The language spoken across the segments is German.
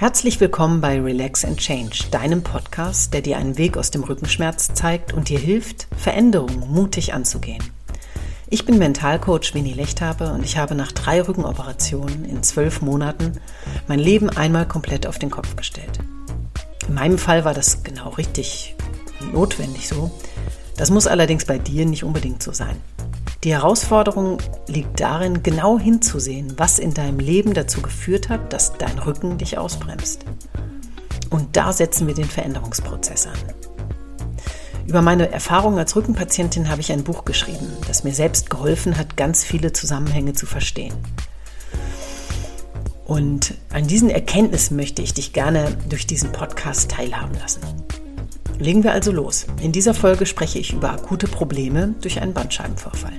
Herzlich willkommen bei Relax and Change, deinem Podcast, der dir einen Weg aus dem Rückenschmerz zeigt und dir hilft, Veränderungen mutig anzugehen. Ich bin Mentalcoach Winnie Lechthabe und ich habe nach drei Rückenoperationen in zwölf Monaten mein Leben einmal komplett auf den Kopf gestellt. In meinem Fall war das genau richtig notwendig so. Das muss allerdings bei dir nicht unbedingt so sein. Die Herausforderung liegt darin, genau hinzusehen, was in deinem Leben dazu geführt hat, dass dein Rücken dich ausbremst. Und da setzen wir den Veränderungsprozess an. Über meine Erfahrungen als Rückenpatientin habe ich ein Buch geschrieben, das mir selbst geholfen hat, ganz viele Zusammenhänge zu verstehen. Und an diesen Erkenntnissen möchte ich dich gerne durch diesen Podcast teilhaben lassen. Legen wir also los. In dieser Folge spreche ich über akute Probleme durch einen Bandscheibenvorfall.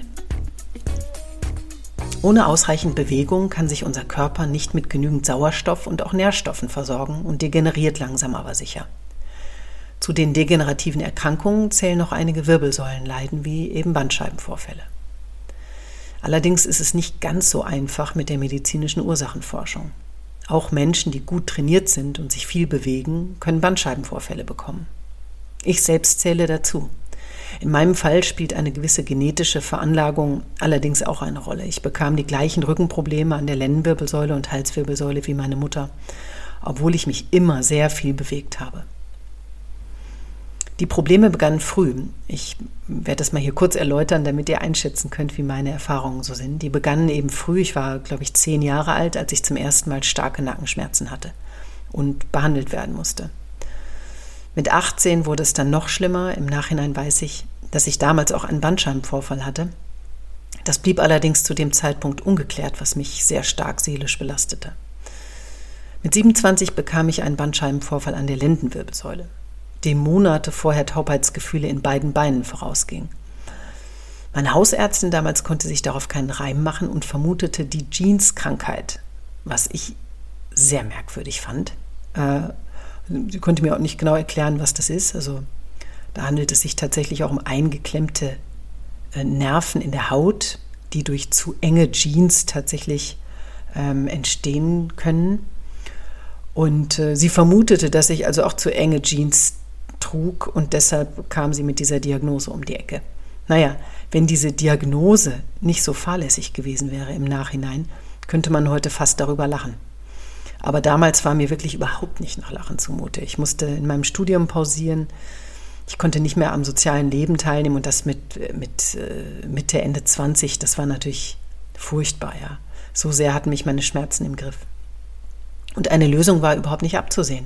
Ohne ausreichend Bewegung kann sich unser Körper nicht mit genügend Sauerstoff und auch Nährstoffen versorgen und degeneriert langsam aber sicher. Zu den degenerativen Erkrankungen zählen noch einige Wirbelsäulenleiden wie eben Bandscheibenvorfälle. Allerdings ist es nicht ganz so einfach mit der medizinischen Ursachenforschung. Auch Menschen, die gut trainiert sind und sich viel bewegen, können Bandscheibenvorfälle bekommen. Ich selbst zähle dazu. In meinem Fall spielt eine gewisse genetische Veranlagung allerdings auch eine Rolle. Ich bekam die gleichen Rückenprobleme an der Lendenwirbelsäule und Halswirbelsäule wie meine Mutter, obwohl ich mich immer sehr viel bewegt habe. Die Probleme begannen früh. Ich werde das mal hier kurz erläutern, damit ihr einschätzen könnt, wie meine Erfahrungen so sind. Die begannen eben früh. Ich war, glaube ich, zehn Jahre alt, als ich zum ersten Mal starke Nackenschmerzen hatte und behandelt werden musste. Mit 18 wurde es dann noch schlimmer. Im Nachhinein weiß ich, dass ich damals auch einen Bandscheibenvorfall hatte. Das blieb allerdings zu dem Zeitpunkt ungeklärt, was mich sehr stark seelisch belastete. Mit 27 bekam ich einen Bandscheibenvorfall an der Lendenwirbelsäule, dem Monate vorher Taubheitsgefühle in beiden Beinen vorausging. Meine Hausärztin damals konnte sich darauf keinen Reim machen und vermutete die Jeans-Krankheit, was ich sehr merkwürdig fand. Äh, Sie konnte mir auch nicht genau erklären, was das ist. Also da handelt es sich tatsächlich auch um eingeklemmte äh, Nerven in der Haut, die durch zu enge Jeans tatsächlich ähm, entstehen können. Und äh, sie vermutete, dass ich also auch zu enge Jeans trug und deshalb kam sie mit dieser Diagnose um die Ecke. Naja, wenn diese Diagnose nicht so fahrlässig gewesen wäre im Nachhinein, könnte man heute fast darüber lachen. Aber damals war mir wirklich überhaupt nicht nach Lachen zumute. Ich musste in meinem Studium pausieren. Ich konnte nicht mehr am sozialen Leben teilnehmen und das mit, mit äh, Mitte, Ende 20, das war natürlich furchtbar, ja. So sehr hatten mich meine Schmerzen im Griff. Und eine Lösung war überhaupt nicht abzusehen.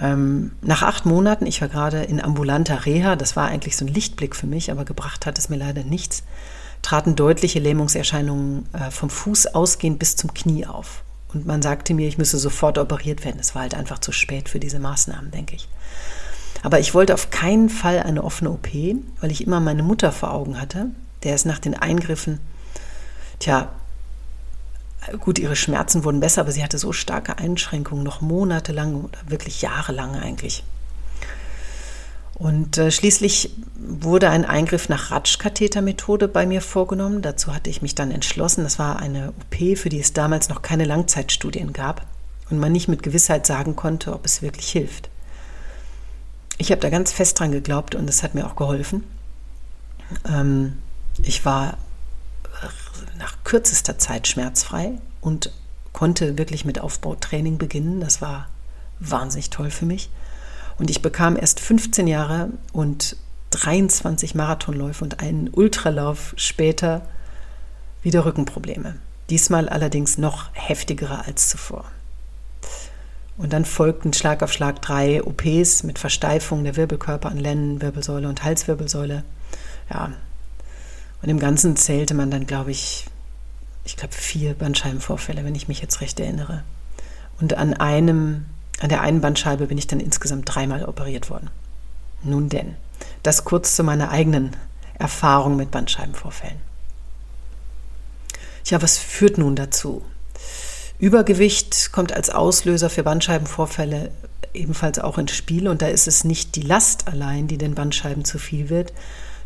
Ähm, nach acht Monaten, ich war gerade in ambulanter Reha, das war eigentlich so ein Lichtblick für mich, aber gebracht hat es mir leider nichts, traten deutliche Lähmungserscheinungen äh, vom Fuß ausgehend bis zum Knie auf. Und man sagte mir, ich müsse sofort operiert werden. Es war halt einfach zu spät für diese Maßnahmen, denke ich. Aber ich wollte auf keinen Fall eine offene OP, weil ich immer meine Mutter vor Augen hatte, der es nach den Eingriffen, tja, gut, ihre Schmerzen wurden besser, aber sie hatte so starke Einschränkungen, noch monatelang oder wirklich jahrelang eigentlich. Und äh, schließlich wurde ein Eingriff nach Ratschkathetermethode bei mir vorgenommen. Dazu hatte ich mich dann entschlossen. Das war eine OP, für die es damals noch keine Langzeitstudien gab und man nicht mit Gewissheit sagen konnte, ob es wirklich hilft. Ich habe da ganz fest dran geglaubt und es hat mir auch geholfen. Ähm, ich war nach kürzester Zeit schmerzfrei und konnte wirklich mit Aufbautraining beginnen. Das war wahnsinnig toll für mich. Und ich bekam erst 15 Jahre und 23 Marathonläufe und einen Ultralauf später wieder Rückenprobleme. Diesmal allerdings noch heftigere als zuvor. Und dann folgten Schlag auf Schlag drei OPs mit Versteifung der Wirbelkörper an Lendenwirbelsäule und Halswirbelsäule. Ja. Und im Ganzen zählte man dann, glaube ich, ich glaube vier Bandscheibenvorfälle, wenn ich mich jetzt recht erinnere. Und an einem an der einen Bandscheibe bin ich dann insgesamt dreimal operiert worden. Nun denn, das kurz zu meiner eigenen Erfahrung mit Bandscheibenvorfällen. Ja, was führt nun dazu? Übergewicht kommt als Auslöser für Bandscheibenvorfälle ebenfalls auch ins Spiel und da ist es nicht die Last allein, die den Bandscheiben zu viel wird,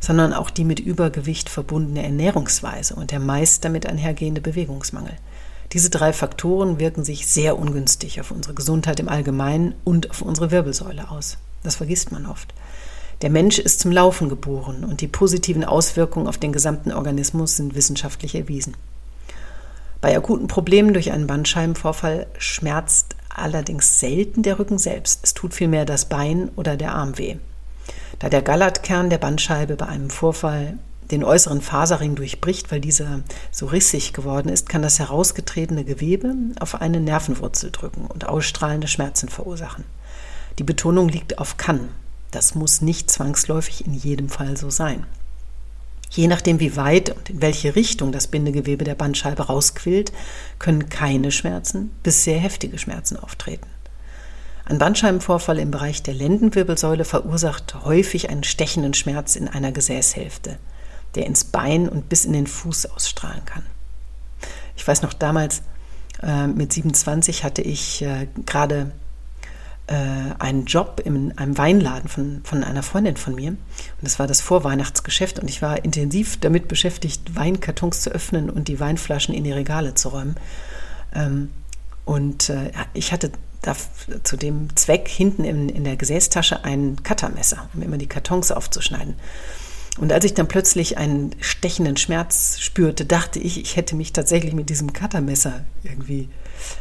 sondern auch die mit Übergewicht verbundene Ernährungsweise und der meist damit einhergehende Bewegungsmangel. Diese drei Faktoren wirken sich sehr ungünstig auf unsere Gesundheit im Allgemeinen und auf unsere Wirbelsäule aus. Das vergisst man oft. Der Mensch ist zum Laufen geboren und die positiven Auswirkungen auf den gesamten Organismus sind wissenschaftlich erwiesen. Bei akuten Problemen durch einen Bandscheibenvorfall schmerzt allerdings selten der Rücken selbst. Es tut vielmehr das Bein oder der Arm weh. Da der Gallertkern der Bandscheibe bei einem Vorfall den äußeren Faserring durchbricht, weil dieser so rissig geworden ist, kann das herausgetretene Gewebe auf eine Nervenwurzel drücken und ausstrahlende Schmerzen verursachen. Die Betonung liegt auf kann. Das muss nicht zwangsläufig in jedem Fall so sein. Je nachdem, wie weit und in welche Richtung das Bindegewebe der Bandscheibe rausquillt, können keine Schmerzen bis sehr heftige Schmerzen auftreten. Ein Bandscheibenvorfall im Bereich der Lendenwirbelsäule verursacht häufig einen stechenden Schmerz in einer Gesäßhälfte der ins Bein und bis in den Fuß ausstrahlen kann. Ich weiß noch damals, äh, mit 27 hatte ich äh, gerade äh, einen Job in einem Weinladen von, von einer Freundin von mir. Und das war das Vorweihnachtsgeschäft und ich war intensiv damit beschäftigt, Weinkartons zu öffnen und die Weinflaschen in die Regale zu räumen. Ähm, und äh, ich hatte da zu dem Zweck hinten in, in der Gesäßtasche ein Cuttermesser, um immer die Kartons aufzuschneiden. Und als ich dann plötzlich einen stechenden Schmerz spürte, dachte ich, ich hätte mich tatsächlich mit diesem Cuttermesser irgendwie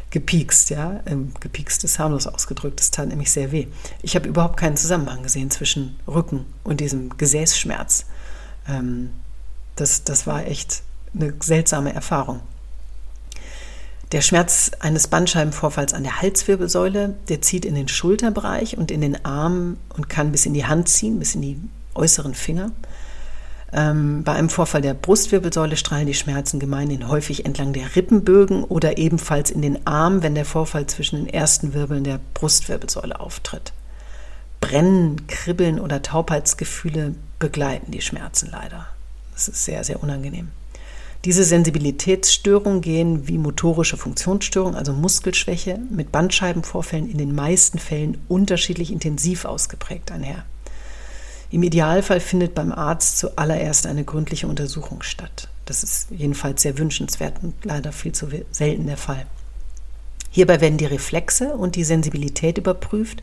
gepiekst, ja, ähm, gepiekst ist harmlos ausgedrückt, das tat nämlich sehr weh. Ich habe überhaupt keinen Zusammenhang gesehen zwischen Rücken und diesem Gesäßschmerz. Ähm, das, das war echt eine seltsame Erfahrung. Der Schmerz eines Bandscheibenvorfalls an der Halswirbelsäule, der zieht in den Schulterbereich und in den Arm und kann bis in die Hand ziehen, bis in die äußeren Finger. Ähm, bei einem Vorfall der Brustwirbelsäule strahlen die Schmerzen gemeinhin häufig entlang der Rippenbögen oder ebenfalls in den Arm, wenn der Vorfall zwischen den ersten Wirbeln der Brustwirbelsäule auftritt. Brennen, Kribbeln oder Taubheitsgefühle begleiten die Schmerzen leider. Das ist sehr, sehr unangenehm. Diese Sensibilitätsstörungen gehen wie motorische Funktionsstörungen, also Muskelschwäche, mit Bandscheibenvorfällen in den meisten Fällen unterschiedlich intensiv ausgeprägt einher. Im Idealfall findet beim Arzt zuallererst eine gründliche Untersuchung statt. Das ist jedenfalls sehr wünschenswert und leider viel zu selten der Fall. Hierbei werden die Reflexe und die Sensibilität überprüft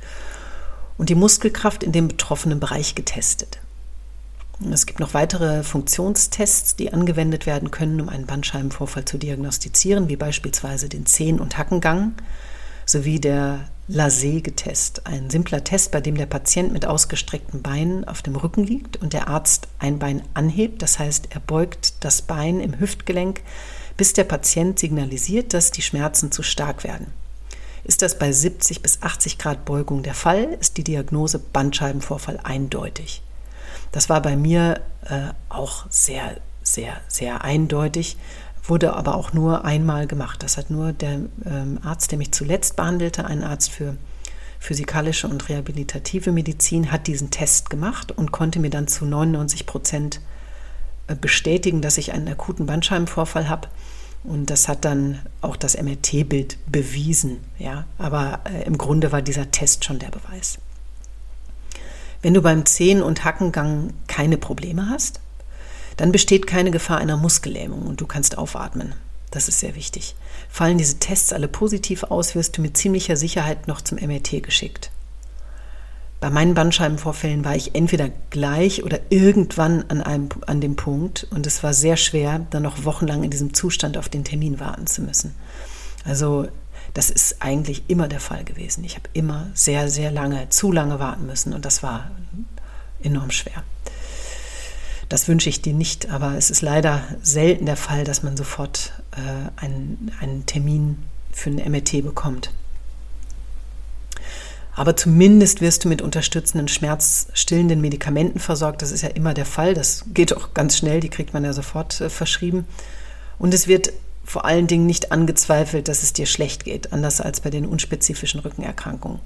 und die Muskelkraft in dem betroffenen Bereich getestet. Es gibt noch weitere Funktionstests, die angewendet werden können, um einen Bandscheibenvorfall zu diagnostizieren, wie beispielsweise den Zehen- und Hackengang sowie der Lasege-Test, ein simpler Test, bei dem der Patient mit ausgestreckten Beinen auf dem Rücken liegt und der Arzt ein Bein anhebt, das heißt, er beugt das Bein im Hüftgelenk, bis der Patient signalisiert, dass die Schmerzen zu stark werden. Ist das bei 70 bis 80 Grad Beugung der Fall, ist die Diagnose Bandscheibenvorfall eindeutig. Das war bei mir äh, auch sehr, sehr, sehr eindeutig wurde aber auch nur einmal gemacht. Das hat nur der ähm, Arzt, der mich zuletzt behandelte, ein Arzt für physikalische und rehabilitative Medizin, hat diesen Test gemacht und konnte mir dann zu 99 Prozent äh, bestätigen, dass ich einen akuten Bandscheibenvorfall habe. Und das hat dann auch das MRT-Bild bewiesen. Ja? Aber äh, im Grunde war dieser Test schon der Beweis. Wenn du beim Zehen- und Hackengang keine Probleme hast, dann besteht keine Gefahr einer Muskellähmung und du kannst aufatmen. Das ist sehr wichtig. Fallen diese Tests alle positiv aus, wirst du mit ziemlicher Sicherheit noch zum MRT geschickt. Bei meinen Bandscheibenvorfällen war ich entweder gleich oder irgendwann an, einem, an dem Punkt und es war sehr schwer, dann noch wochenlang in diesem Zustand auf den Termin warten zu müssen. Also das ist eigentlich immer der Fall gewesen. Ich habe immer sehr, sehr lange, zu lange warten müssen und das war enorm schwer. Das wünsche ich dir nicht, aber es ist leider selten der Fall, dass man sofort äh, einen, einen Termin für ein MRT bekommt. Aber zumindest wirst du mit unterstützenden, schmerzstillenden Medikamenten versorgt. Das ist ja immer der Fall. Das geht auch ganz schnell, die kriegt man ja sofort äh, verschrieben. Und es wird vor allen Dingen nicht angezweifelt, dass es dir schlecht geht, anders als bei den unspezifischen Rückenerkrankungen.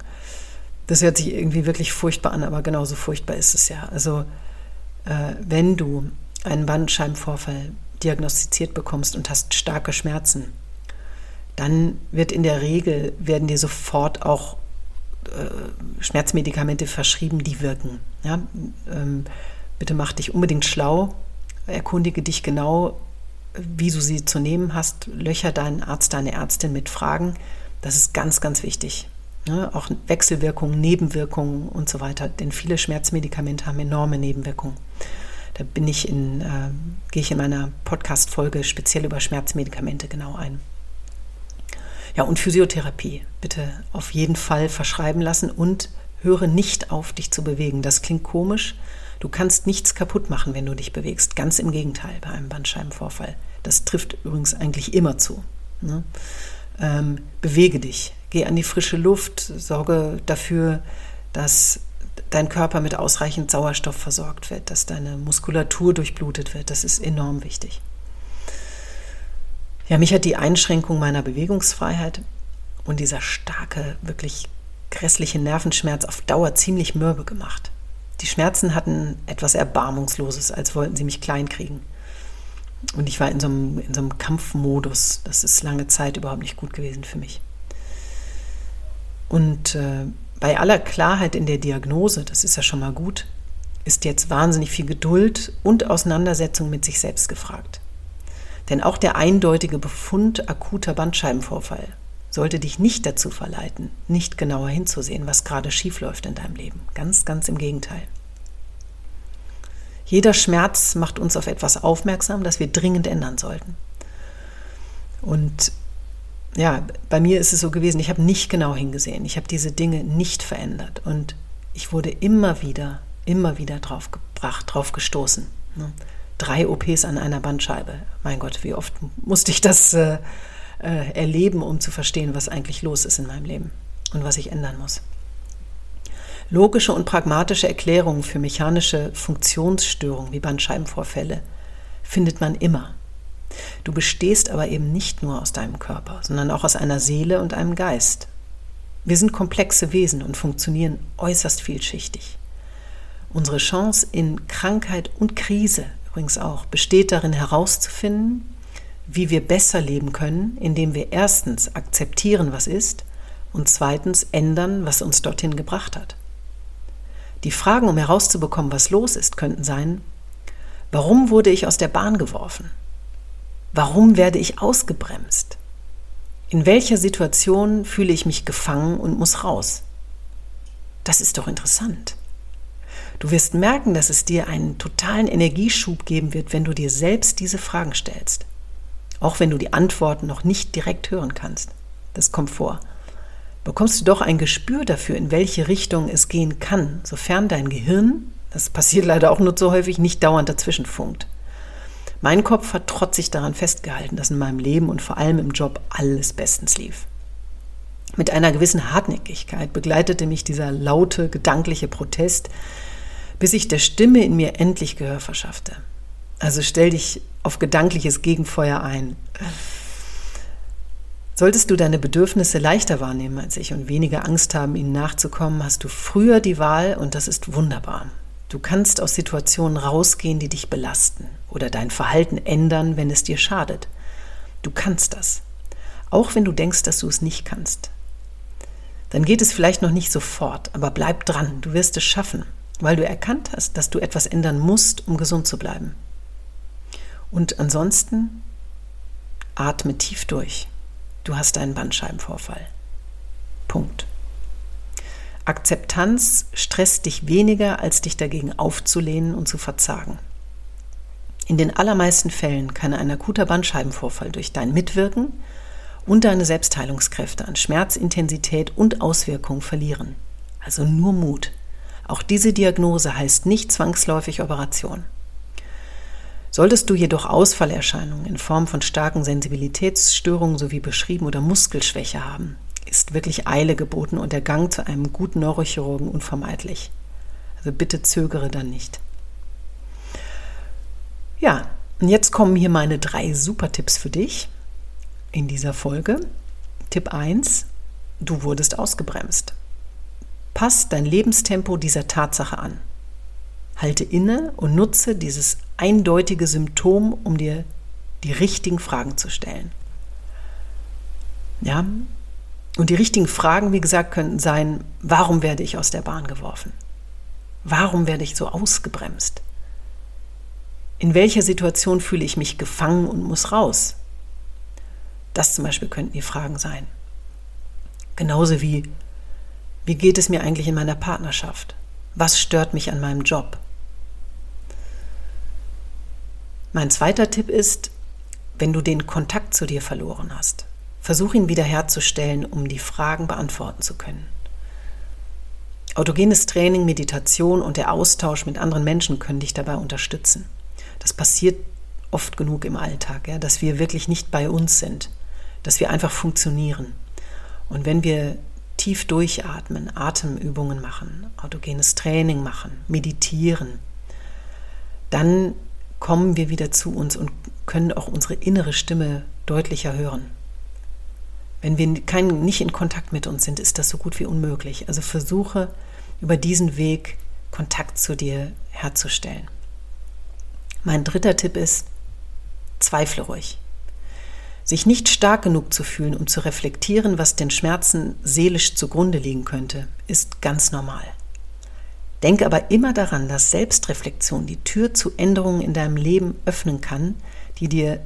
Das hört sich irgendwie wirklich furchtbar an, aber genauso furchtbar ist es ja. Also wenn du einen Bandscheibenvorfall diagnostiziert bekommst und hast starke Schmerzen, dann wird in der Regel, werden dir sofort auch äh, Schmerzmedikamente verschrieben, die wirken. Ja? Ähm, bitte mach dich unbedingt schlau, erkundige dich genau, wie du sie zu nehmen hast. Löcher deinen Arzt, deine Ärztin mit Fragen. Das ist ganz, ganz wichtig. Ne? Auch Wechselwirkungen, Nebenwirkungen und so weiter. Denn viele Schmerzmedikamente haben enorme Nebenwirkungen. Da bin ich in, äh, gehe ich in meiner Podcast-Folge speziell über Schmerzmedikamente genau ein. Ja, und Physiotherapie. Bitte auf jeden Fall verschreiben lassen und höre nicht auf, dich zu bewegen. Das klingt komisch. Du kannst nichts kaputt machen, wenn du dich bewegst. Ganz im Gegenteil bei einem Bandscheibenvorfall. Das trifft übrigens eigentlich immer zu. Ne? Ähm, bewege dich, geh an die frische Luft, sorge dafür, dass dein Körper mit ausreichend Sauerstoff versorgt wird, dass deine Muskulatur durchblutet wird. Das ist enorm wichtig. Ja, mich hat die Einschränkung meiner Bewegungsfreiheit und dieser starke, wirklich grässliche Nervenschmerz auf Dauer ziemlich mürbe gemacht. Die Schmerzen hatten etwas Erbarmungsloses, als wollten sie mich kleinkriegen. Und ich war in so, einem, in so einem Kampfmodus. Das ist lange Zeit überhaupt nicht gut gewesen für mich. Und äh, bei aller Klarheit in der Diagnose, das ist ja schon mal gut, ist jetzt wahnsinnig viel Geduld und Auseinandersetzung mit sich selbst gefragt. Denn auch der eindeutige Befund akuter Bandscheibenvorfall sollte dich nicht dazu verleiten, nicht genauer hinzusehen, was gerade schiefläuft in deinem Leben. Ganz, ganz im Gegenteil. Jeder Schmerz macht uns auf etwas aufmerksam, das wir dringend ändern sollten. Und ja, bei mir ist es so gewesen, ich habe nicht genau hingesehen. Ich habe diese Dinge nicht verändert. Und ich wurde immer wieder, immer wieder drauf gebracht, drauf gestoßen. Ne? Drei OPs an einer Bandscheibe. Mein Gott, wie oft musste ich das äh, äh, erleben, um zu verstehen, was eigentlich los ist in meinem Leben und was ich ändern muss. Logische und pragmatische Erklärungen für mechanische Funktionsstörungen wie Bandscheibenvorfälle findet man immer. Du bestehst aber eben nicht nur aus deinem Körper, sondern auch aus einer Seele und einem Geist. Wir sind komplexe Wesen und funktionieren äußerst vielschichtig. Unsere Chance in Krankheit und Krise übrigens auch besteht darin herauszufinden, wie wir besser leben können, indem wir erstens akzeptieren, was ist, und zweitens ändern, was uns dorthin gebracht hat. Die Fragen, um herauszubekommen, was los ist, könnten sein, warum wurde ich aus der Bahn geworfen? Warum werde ich ausgebremst? In welcher Situation fühle ich mich gefangen und muss raus? Das ist doch interessant. Du wirst merken, dass es dir einen totalen Energieschub geben wird, wenn du dir selbst diese Fragen stellst. Auch wenn du die Antworten noch nicht direkt hören kannst. Das kommt vor. Bekommst du doch ein Gespür dafür, in welche Richtung es gehen kann, sofern dein Gehirn, das passiert leider auch nur so häufig, nicht dauernd dazwischen funkt. Mein Kopf hat trotzig daran festgehalten, dass in meinem Leben und vor allem im Job alles bestens lief. Mit einer gewissen Hartnäckigkeit begleitete mich dieser laute, gedankliche Protest, bis ich der Stimme in mir endlich Gehör verschaffte. Also stell dich auf gedankliches Gegenfeuer ein. Solltest du deine Bedürfnisse leichter wahrnehmen als ich und weniger Angst haben, ihnen nachzukommen, hast du früher die Wahl und das ist wunderbar. Du kannst aus Situationen rausgehen, die dich belasten oder dein Verhalten ändern, wenn es dir schadet. Du kannst das. Auch wenn du denkst, dass du es nicht kannst. Dann geht es vielleicht noch nicht sofort, aber bleib dran, du wirst es schaffen, weil du erkannt hast, dass du etwas ändern musst, um gesund zu bleiben. Und ansonsten atme tief durch. Du hast einen Bandscheibenvorfall. Punkt. Akzeptanz stresst dich weniger, als dich dagegen aufzulehnen und zu verzagen. In den allermeisten Fällen kann ein akuter Bandscheibenvorfall durch dein Mitwirken und deine Selbstheilungskräfte an Schmerzintensität und Auswirkungen verlieren. Also nur Mut. Auch diese Diagnose heißt nicht zwangsläufig Operation. Solltest du jedoch Ausfallerscheinungen in Form von starken Sensibilitätsstörungen sowie beschrieben oder Muskelschwäche haben, ist wirklich Eile geboten und der Gang zu einem guten Neurochirurgen unvermeidlich. Also bitte zögere dann nicht. Ja, und jetzt kommen hier meine drei super Tipps für dich in dieser Folge. Tipp 1, du wurdest ausgebremst. Pass dein Lebenstempo dieser Tatsache an. Halte inne und nutze dieses eindeutige Symptom, um dir die richtigen Fragen zu stellen. Ja, und die richtigen Fragen, wie gesagt, könnten sein, warum werde ich aus der Bahn geworfen? Warum werde ich so ausgebremst? In welcher Situation fühle ich mich gefangen und muss raus? Das zum Beispiel könnten die Fragen sein. Genauso wie, wie geht es mir eigentlich in meiner Partnerschaft? Was stört mich an meinem Job? Mein zweiter Tipp ist, wenn du den Kontakt zu dir verloren hast, versuch ihn wiederherzustellen, um die Fragen beantworten zu können. Autogenes Training, Meditation und der Austausch mit anderen Menschen können dich dabei unterstützen. Das passiert oft genug im Alltag, ja, dass wir wirklich nicht bei uns sind, dass wir einfach funktionieren. Und wenn wir tief durchatmen, Atemübungen machen, autogenes Training machen, meditieren, dann kommen wir wieder zu uns und können auch unsere innere Stimme deutlicher hören. Wenn wir kein, nicht in Kontakt mit uns sind, ist das so gut wie unmöglich. Also versuche über diesen Weg Kontakt zu dir herzustellen. Mein dritter Tipp ist, zweifle ruhig. Sich nicht stark genug zu fühlen, um zu reflektieren, was den Schmerzen seelisch zugrunde liegen könnte, ist ganz normal. Denke aber immer daran, dass Selbstreflexion die Tür zu Änderungen in deinem Leben öffnen kann, die dir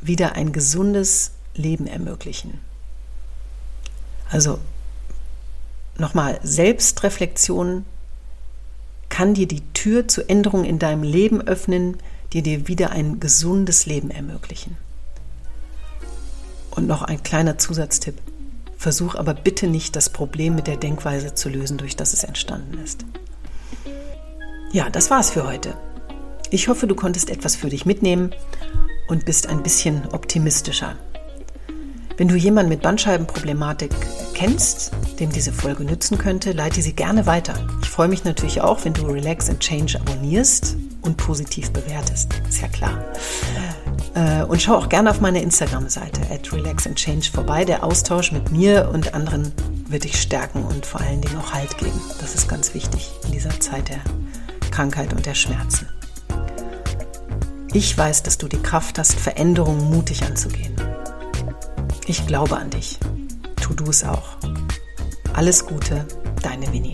wieder ein gesundes Leben ermöglichen. Also nochmal, Selbstreflexion kann dir die Tür zu Änderungen in deinem Leben öffnen, die dir wieder ein gesundes Leben ermöglichen. Und noch ein kleiner Zusatztipp. Versuch aber bitte nicht, das Problem mit der Denkweise zu lösen, durch das es entstanden ist. Ja, das war's für heute. Ich hoffe, du konntest etwas für dich mitnehmen und bist ein bisschen optimistischer. Wenn du jemanden mit Bandscheibenproblematik kennst, dem diese Folge nützen könnte, leite sie gerne weiter. Ich freue mich natürlich auch, wenn du Relax and Change abonnierst und positiv bewertest. Ist ja klar. Äh, und schau auch gerne auf meine Instagram-Seite at Relax and Change vorbei. Der Austausch mit mir und anderen wird dich stärken und vor allen Dingen auch Halt geben. Das ist ganz wichtig in dieser Zeit der Krankheit und der Schmerzen. Ich weiß, dass du die Kraft hast, Veränderungen mutig anzugehen. Ich glaube an dich. Tu du es auch. Alles Gute, deine Winnie.